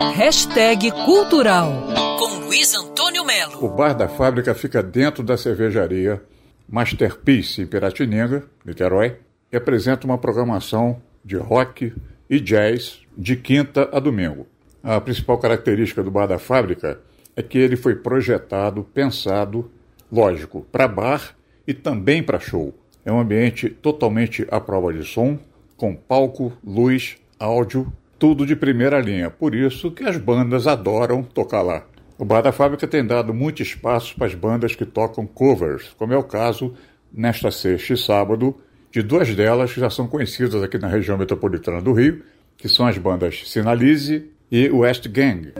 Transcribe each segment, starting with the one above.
Hashtag Cultural com Luiz Antônio Melo. O bar da fábrica fica dentro da cervejaria Masterpiece em Piratininga, Niterói, e apresenta uma programação de rock e jazz de quinta a domingo. A principal característica do bar da fábrica é que ele foi projetado, pensado, lógico, para bar e também para show. É um ambiente totalmente à prova de som, com palco, luz, áudio, tudo de primeira linha. Por isso que as bandas adoram tocar lá. O Bar da Fábrica tem dado muito espaço para as bandas que tocam covers, como é o caso nesta sexta e sábado de duas delas que já são conhecidas aqui na região metropolitana do Rio, que são as bandas Sinalize e West Gang.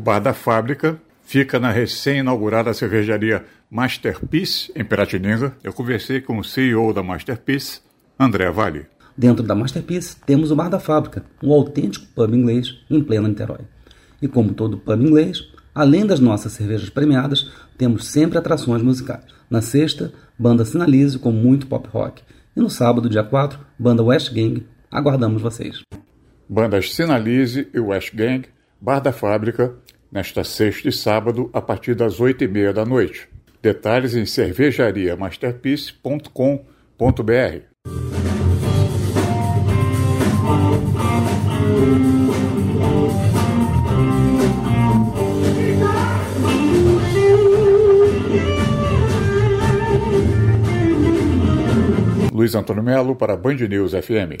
Bar da fábrica fica na recém-inaugurada cervejaria Masterpiece, em Piratininga. Eu conversei com o CEO da Masterpiece, André Vale. Dentro da Masterpiece temos o Bar da Fábrica, um autêntico pub inglês em plena Niterói. E como todo pub inglês, além das nossas cervejas premiadas, temos sempre atrações musicais. Na sexta, banda Sinalize com muito pop rock. E no sábado, dia 4, banda West Gang. Aguardamos vocês. Bandas Sinalize e West Gang, Bar da Fábrica, nesta sexta e sábado, a partir das oito e meia da noite. Detalhes em cervejariamasterpiece.com.br. Luiz Antônio Melo para Band News FM.